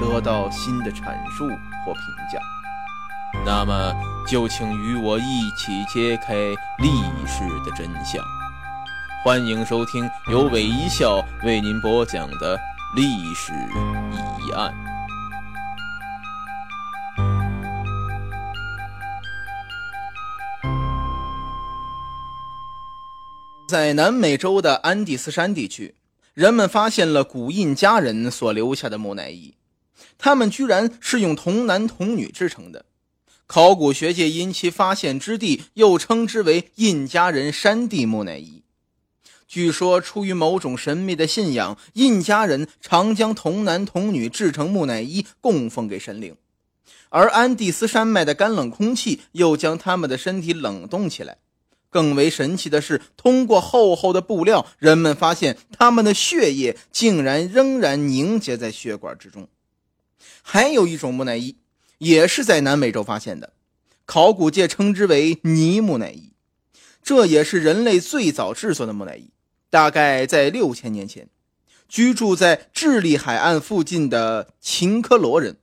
得到新的阐述或评价。那么，就请与我一起揭开历史的真相。欢迎收听由韦一笑为您播讲的历史疑案。在南美洲的安第斯山地区。人们发现了古印加人所留下的木乃伊，他们居然是用童男童女制成的。考古学界因其发现之地，又称之为印加人山地木乃伊。据说，出于某种神秘的信仰，印加人常将童男童女制成木乃伊供奉给神灵，而安第斯山脉的干冷空气又将他们的身体冷冻起来。更为神奇的是，通过厚厚的布料，人们发现他们的血液竟然仍然凝结在血管之中。还有一种木乃伊，也是在南美洲发现的，考古界称之为泥木乃伊。这也是人类最早制作的木乃伊，大概在六千年前，居住在智利海岸附近的秦科罗人，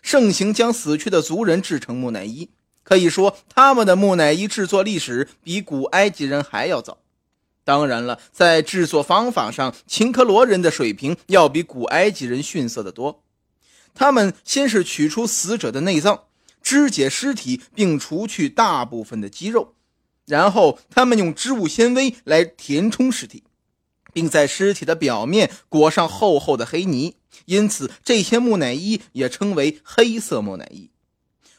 盛行将死去的族人制成木乃伊。可以说，他们的木乃伊制作历史比古埃及人还要早。当然了，在制作方法上，秦科罗人的水平要比古埃及人逊色得多。他们先是取出死者的内脏，肢解尸体，并除去大部分的肌肉，然后他们用织物纤维来填充尸体，并在尸体的表面裹上厚厚的黑泥，因此这些木乃伊也称为黑色木乃伊。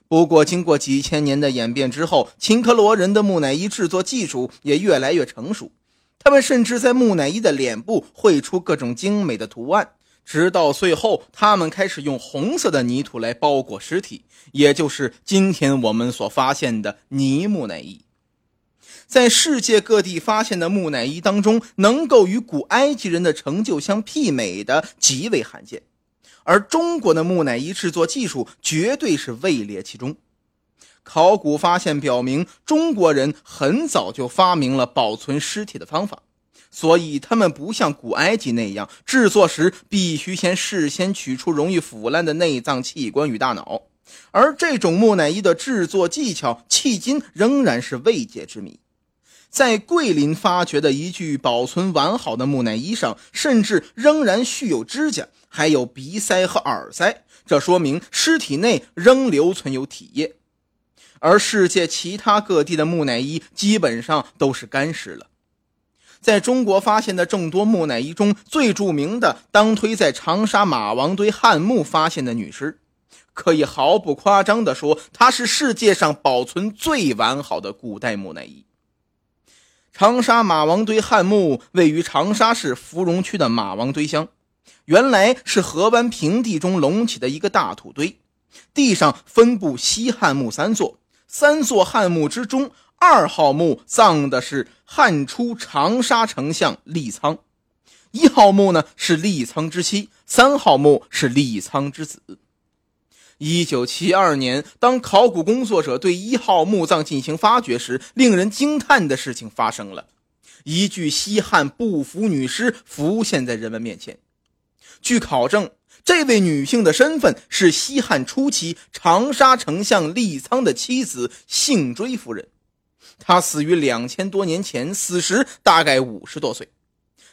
不过，经过几千年的演变之后，秦科罗人的木乃伊制作技术也越来越成熟。他们甚至在木乃伊的脸部绘出各种精美的图案，直到最后，他们开始用红色的泥土来包裹尸体，也就是今天我们所发现的泥木乃伊。在世界各地发现的木乃伊当中，能够与古埃及人的成就相媲美的极为罕见。而中国的木乃伊制作技术绝对是位列其中。考古发现表明，中国人很早就发明了保存尸体的方法，所以他们不像古埃及那样，制作时必须先事先取出容易腐烂的内脏器官与大脑。而这种木乃伊的制作技巧，迄今仍然是未解之谜。在桂林发掘的一具保存完好的木乃伊上，甚至仍然蓄有指甲。还有鼻塞和耳塞，这说明尸体内仍留存有体液，而世界其他各地的木乃伊基本上都是干尸了。在中国发现的众多木乃伊中，最著名的当推在长沙马王堆汉墓发现的女尸，可以毫不夸张地说，它是世界上保存最完好的古代木乃伊。长沙马王堆汉墓位于长沙市芙蓉区的马王堆乡。原来是河湾平地中隆起的一个大土堆，地上分布西汉墓三座，三座汉墓之中，二号墓葬的是汉初长沙丞相李苍，一号墓呢是李苍之妻，三号墓是李苍之子。一九七二年，当考古工作者对一号墓葬进行发掘时，令人惊叹的事情发生了，一具西汉不服女尸浮现在人们面前。据考证，这位女性的身份是西汉初期长沙丞相李苍的妻子幸追夫人。他死于两千多年前，死时大概五十多岁。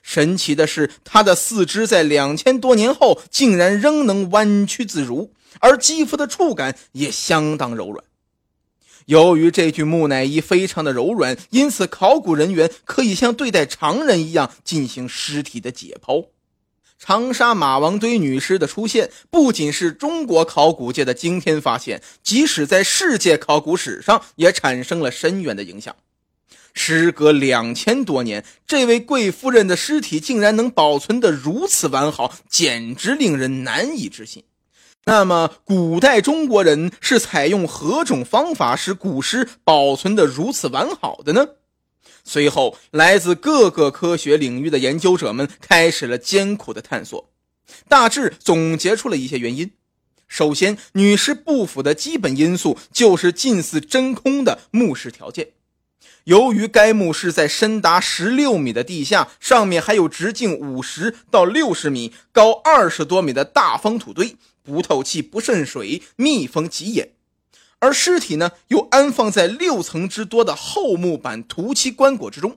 神奇的是，他的四肢在两千多年后竟然仍能弯曲自如，而肌肤的触感也相当柔软。由于这具木乃伊非常的柔软，因此考古人员可以像对待常人一样进行尸体的解剖。长沙马王堆女尸的出现，不仅是中国考古界的惊天发现，即使在世界考古史上也产生了深远的影响。时隔两千多年，这位贵夫人的尸体竟然能保存得如此完好，简直令人难以置信。那么，古代中国人是采用何种方法使古尸保存得如此完好的呢？随后，来自各个科学领域的研究者们开始了艰苦的探索，大致总结出了一些原因。首先，女尸不腐的基本因素就是近似真空的墓室条件。由于该墓室在深达十六米的地下，上面还有直径五十到六十米、高二十多米的大方土堆，不透气、不渗水，密封极严。而尸体呢，又安放在六层之多的厚木板涂漆棺椁之中，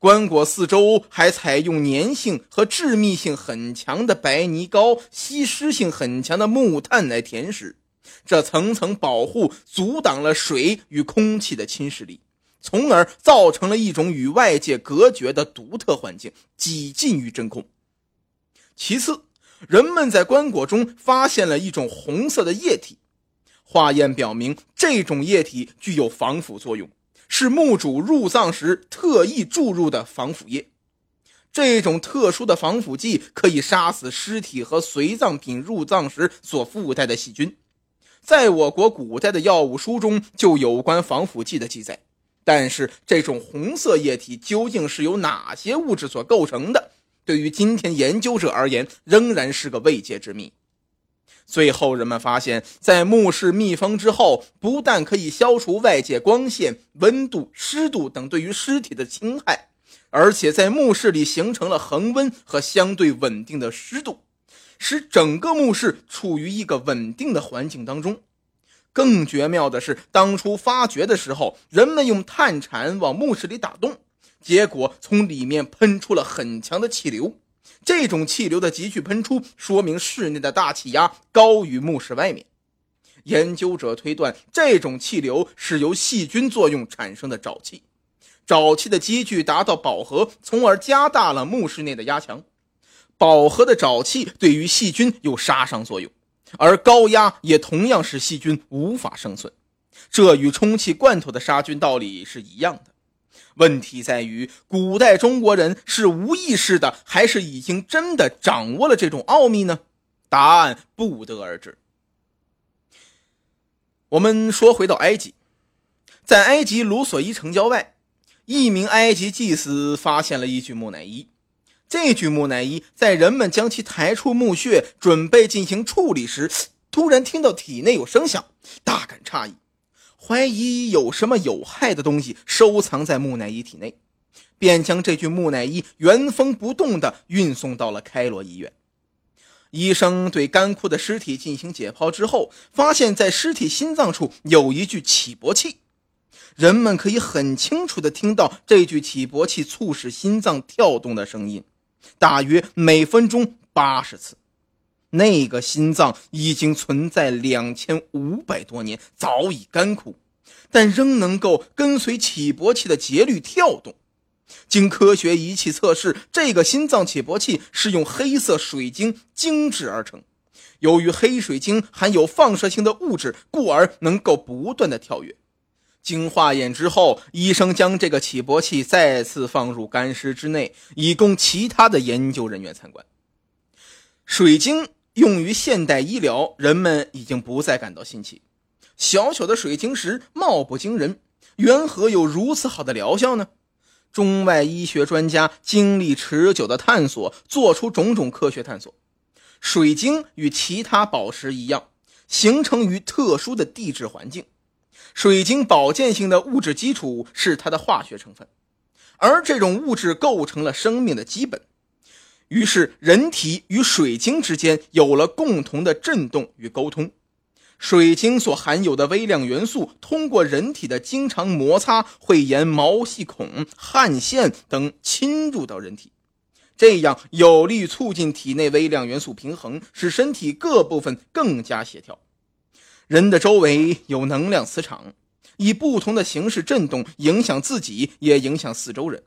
棺椁四周还采用粘性和致密性很强的白泥膏、吸湿性很强的木炭来填实，这层层保护阻挡了水与空气的侵蚀力。从而造成了一种与外界隔绝的独特环境，几近于真空。其次，人们在棺椁中发现了一种红色的液体，化验表明这种液体具有防腐作用，是墓主入葬时特意注入的防腐液。这种特殊的防腐剂可以杀死尸体和随葬品入葬时所附带的细菌。在我国古代的药物书中就有关防腐剂的记载。但是，这种红色液体究竟是由哪些物质所构成的？对于今天研究者而言，仍然是个未解之谜。最后，人们发现，在墓室密封之后，不但可以消除外界光线、温度、湿度等对于尸体的侵害，而且在墓室里形成了恒温和相对稳定的湿度，使整个墓室处于一个稳定的环境当中。更绝妙的是，当初发掘的时候，人们用探铲往墓室里打洞，结果从里面喷出了很强的气流。这种气流的急剧喷出，说明室内的大气压高于墓室外面。研究者推断，这种气流是由细菌作用产生的沼气，沼气的积聚达到饱和，从而加大了墓室内的压强。饱和的沼气对于细菌有杀伤作用。而高压也同样使细菌无法生存，这与充气罐头的杀菌道理是一样的。问题在于，古代中国人是无意识的，还是已经真的掌握了这种奥秘呢？答案不得而知。我们说回到埃及，在埃及卢索伊城郊外，一名埃及祭司发现了一具木乃伊。这具木乃伊在人们将其抬出墓穴，准备进行处理时，突然听到体内有声响，大感诧异，怀疑有什么有害的东西收藏在木乃伊体内，便将这具木乃伊原封不动地运送到了开罗医院。医生对干枯的尸体进行解剖之后，发现，在尸体心脏处有一具起搏器，人们可以很清楚地听到这具起搏器促使心脏跳动的声音。大约每分钟八十次，那个心脏已经存在两千五百多年，早已干枯，但仍能够跟随起搏器的节律跳动。经科学仪器测试，这个心脏起搏器是用黑色水晶精制而成。由于黑水晶含有放射性的物质，故而能够不断的跳跃。经化验之后，医生将这个起搏器再次放入干尸之内，以供其他的研究人员参观。水晶用于现代医疗，人们已经不再感到新奇。小小的水晶石貌不惊人，缘何有如此好的疗效呢？中外医学专家经历持久的探索，做出种种科学探索。水晶与其他宝石一样，形成于特殊的地质环境。水晶保健性的物质基础是它的化学成分，而这种物质构成了生命的基本。于是，人体与水晶之间有了共同的振动与沟通。水晶所含有的微量元素通过人体的经常摩擦，会沿毛细孔、汗腺等侵入到人体，这样有利于促进体内微量元素平衡，使身体各部分更加协调。人的周围有能量磁场，以不同的形式震动，影响自己，也影响四周人。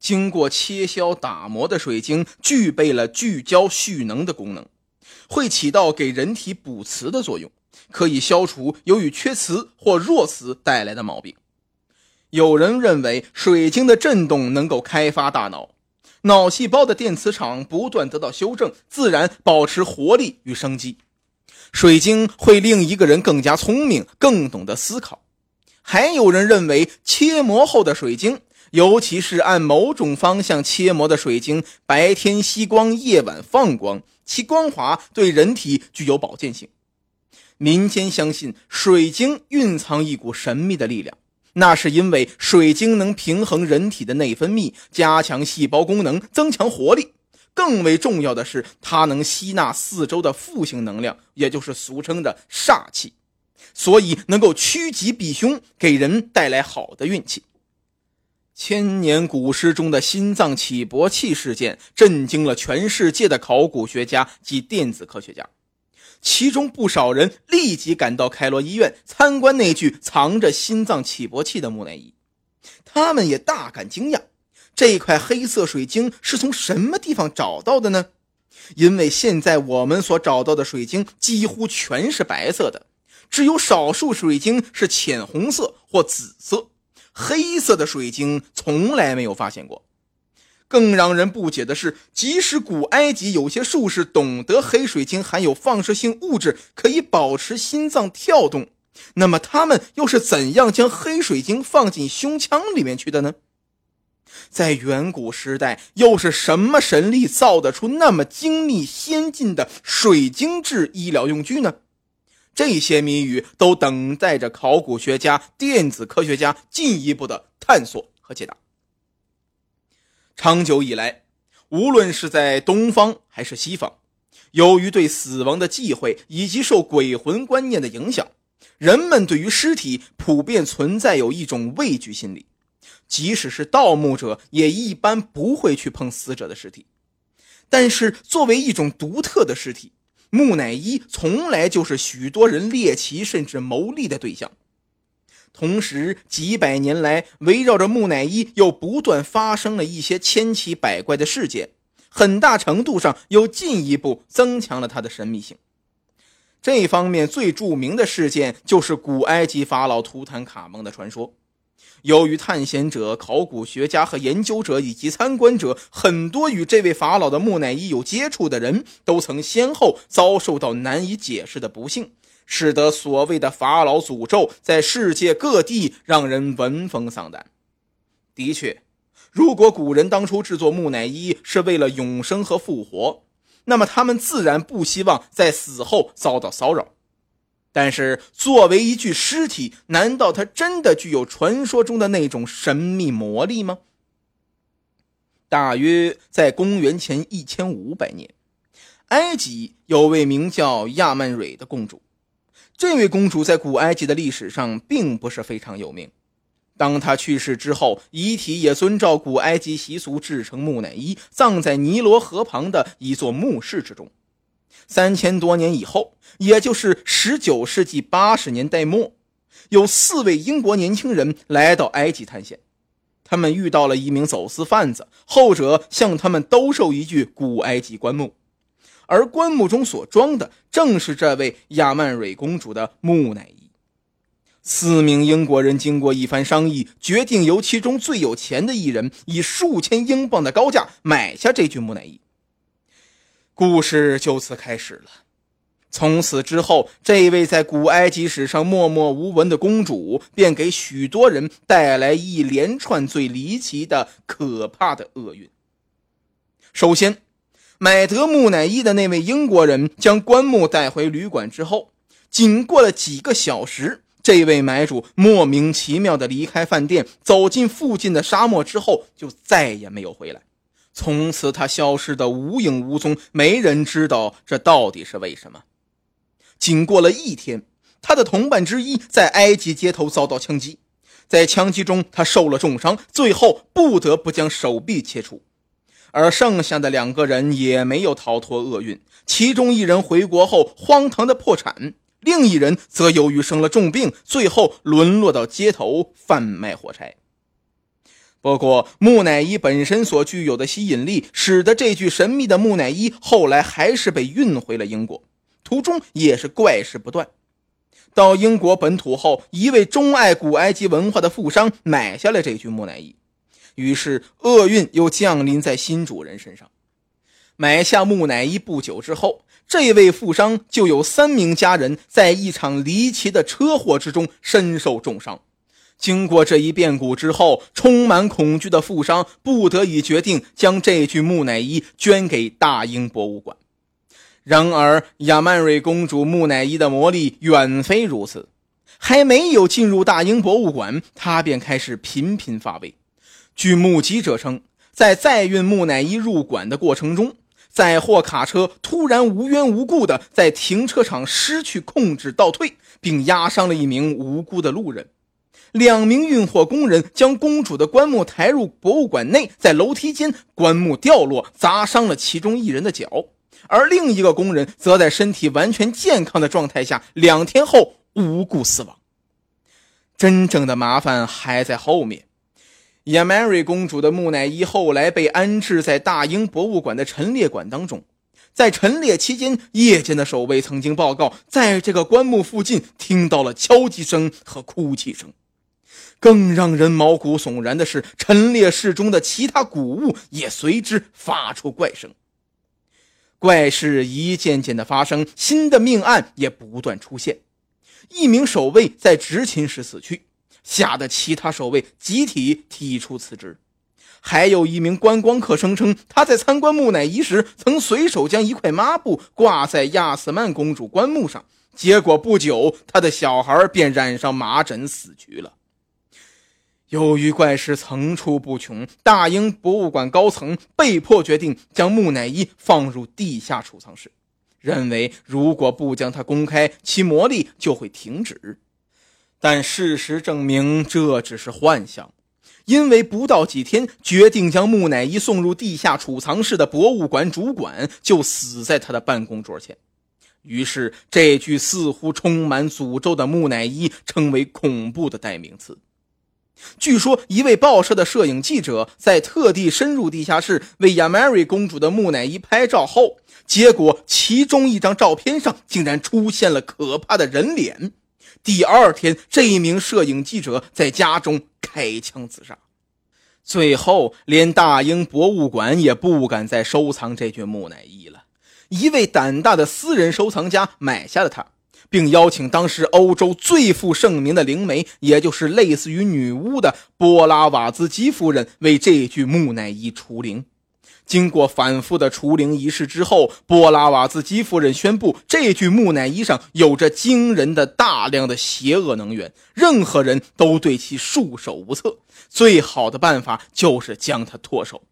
经过切削打磨的水晶，具备了聚焦蓄能的功能，会起到给人体补磁的作用，可以消除由于缺磁或弱磁带来的毛病。有人认为，水晶的震动能够开发大脑，脑细胞的电磁场不断得到修正，自然保持活力与生机。水晶会令一个人更加聪明，更懂得思考。还有人认为，切磨后的水晶。尤其是按某种方向切磨的水晶，白天吸光，夜晚放光，其光滑对人体具有保健性。民间相信水晶蕴藏一股神秘的力量，那是因为水晶能平衡人体的内分泌，加强细胞功能，增强活力。更为重要的是，它能吸纳四周的负性能量，也就是俗称的煞气，所以能够趋吉避凶，给人带来好的运气。千年古诗中的心脏起搏器事件震惊了全世界的考古学家及电子科学家，其中不少人立即赶到开罗医院参观那具藏着心脏起搏器的木乃伊。他们也大感惊讶，这块黑色水晶是从什么地方找到的呢？因为现在我们所找到的水晶几乎全是白色的，只有少数水晶是浅红色或紫色。黑色的水晶从来没有发现过。更让人不解的是，即使古埃及有些术士懂得黑水晶含有放射性物质，可以保持心脏跳动，那么他们又是怎样将黑水晶放进胸腔里面去的呢？在远古时代，又是什么神力造得出那么精密先进的水晶制医疗用具呢？这些谜语都等待着考古学家、电子科学家进一步的探索和解答。长久以来，无论是在东方还是西方，由于对死亡的忌讳以及受鬼魂观念的影响，人们对于尸体普遍存在有一种畏惧心理。即使是盗墓者，也一般不会去碰死者的尸体。但是，作为一种独特的尸体，木乃伊从来就是许多人猎奇甚至牟利的对象。同时，几百年来围绕着木乃伊又不断发生了一些千奇百怪的事件，很大程度上又进一步增强了它的神秘性。这方面最著名的事件就是古埃及法老图坦卡蒙的传说。由于探险者、考古学家和研究者以及参观者很多与这位法老的木乃伊有接触的人，都曾先后遭受到难以解释的不幸，使得所谓的法老诅咒在世界各地让人闻风丧胆。的确，如果古人当初制作木乃伊是为了永生和复活，那么他们自然不希望在死后遭到骚扰。但是，作为一具尸体，难道它真的具有传说中的那种神秘魔力吗？大约在公元前一千五百年，埃及有位名叫亚曼蕊的公主。这位公主在古埃及的历史上并不是非常有名。当她去世之后，遗体也遵照古埃及习俗制成木乃伊，葬在尼罗河旁的一座墓室之中。三千多年以后，也就是十九世纪八十年代末，有四位英国年轻人来到埃及探险。他们遇到了一名走私贩子，后者向他们兜售一具古埃及棺木，而棺木中所装的正是这位亚曼蕊公主的木乃伊。四名英国人经过一番商议，决定由其中最有钱的一人以数千英镑的高价买下这具木乃伊。故事就此开始了。从此之后，这位在古埃及史上默默无闻的公主，便给许多人带来一连串最离奇的、可怕的厄运。首先，买得木乃伊的那位英国人将棺木带回旅馆之后，仅过了几个小时，这位买主莫名其妙地离开饭店，走进附近的沙漠之后，就再也没有回来。从此，他消失的无影无踪，没人知道这到底是为什么。仅过了一天，他的同伴之一在埃及街头遭到枪击，在枪击中他受了重伤，最后不得不将手臂切除。而剩下的两个人也没有逃脱厄运，其中一人回国后荒唐的破产，另一人则由于生了重病，最后沦落到街头贩卖火柴。不过，木乃伊本身所具有的吸引力，使得这具神秘的木乃伊后来还是被运回了英国，途中也是怪事不断。到英国本土后，一位钟爱古埃及文化的富商买下了这具木乃伊，于是厄运又降临在新主人身上。买下木乃伊不久之后，这位富商就有三名家人在一场离奇的车祸之中身受重伤。经过这一变故之后，充满恐惧的富商不得已决定将这具木乃伊捐给大英博物馆。然而，亚曼瑞公主木乃伊的魔力远非如此，还没有进入大英博物馆，她便开始频频发威。据目击者称，在载运木乃伊入馆的过程中，载货卡车突然无缘无故的在停车场失去控制倒退，并压伤了一名无辜的路人。两名运货工人将公主的棺木抬入博物馆内，在楼梯间，棺木掉落，砸伤了其中一人的脚，而另一个工人则在身体完全健康的状态下，两天后无故死亡。真正的麻烦还在后面。亚曼瑞公主的木乃伊后来被安置在大英博物馆的陈列馆当中，在陈列期间，夜间的守卫曾经报告，在这个棺木附近听到了敲击声和哭泣声。更让人毛骨悚然的是，陈列室中的其他古物也随之发出怪声。怪事一件件的发生，新的命案也不断出现。一名守卫在执勤时死去，吓得其他守卫集体提出辞职。还有一名观光客声称，他在参观木乃伊时，曾随手将一块抹布挂在亚斯曼公主棺木上，结果不久，他的小孩便染上麻疹死去了。由于怪事层出不穷，大英博物馆高层被迫决定将木乃伊放入地下储藏室，认为如果不将它公开，其魔力就会停止。但事实证明这只是幻想，因为不到几天，决定将木乃伊送入地下储藏室的博物馆主管就死在他的办公桌前。于是，这具似乎充满诅咒的木乃伊成为恐怖的代名词。据说，一位报社的摄影记者在特地深入地下室为亚玛瑞公主的木乃伊拍照后，结果其中一张照片上竟然出现了可怕的人脸。第二天，这一名摄影记者在家中开枪自杀。最后，连大英博物馆也不敢再收藏这具木乃伊了。一位胆大的私人收藏家买下了它。并邀请当时欧洲最负盛名的灵媒，也就是类似于女巫的波拉瓦兹基夫人，为这具木乃伊除灵。经过反复的除灵仪式之后，波拉瓦兹基夫人宣布，这具木乃伊上有着惊人的大量的邪恶能源，任何人都对其束手无策。最好的办法就是将它脱手。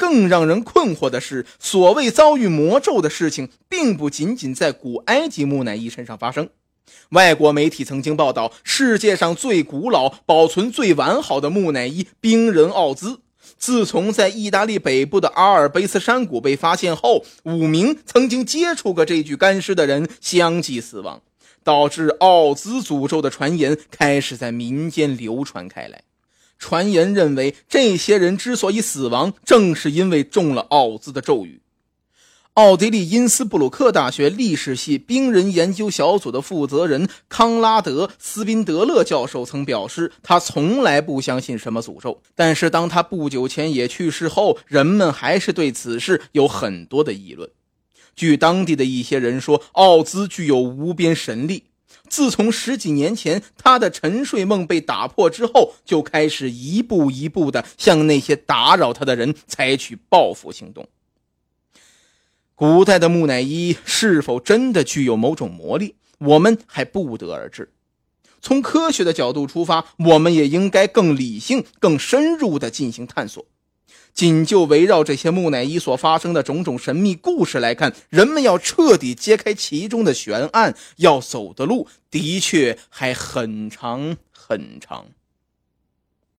更让人困惑的是，所谓遭遇魔咒的事情，并不仅仅在古埃及木乃伊身上发生。外国媒体曾经报道，世界上最古老、保存最完好的木乃伊——冰人奥兹，自从在意大利北部的阿尔卑斯山谷被发现后，五名曾经接触过这具干尸的人相继死亡，导致奥兹诅咒的传言开始在民间流传开来。传言认为，这些人之所以死亡，正是因为中了奥兹的咒语。奥地利因斯布鲁克大学历史系冰人研究小组的负责人康拉德·斯宾德勒教授曾表示，他从来不相信什么诅咒，但是当他不久前也去世后，人们还是对此事有很多的议论。据当地的一些人说，奥兹具有无边神力。自从十几年前他的沉睡梦被打破之后，就开始一步一步的向那些打扰他的人采取报复行动。古代的木乃伊是否真的具有某种魔力，我们还不得而知。从科学的角度出发，我们也应该更理性、更深入的进行探索。仅就围绕这些木乃伊所发生的种种神秘故事来看，人们要彻底揭开其中的悬案，要走的路的确还很长很长。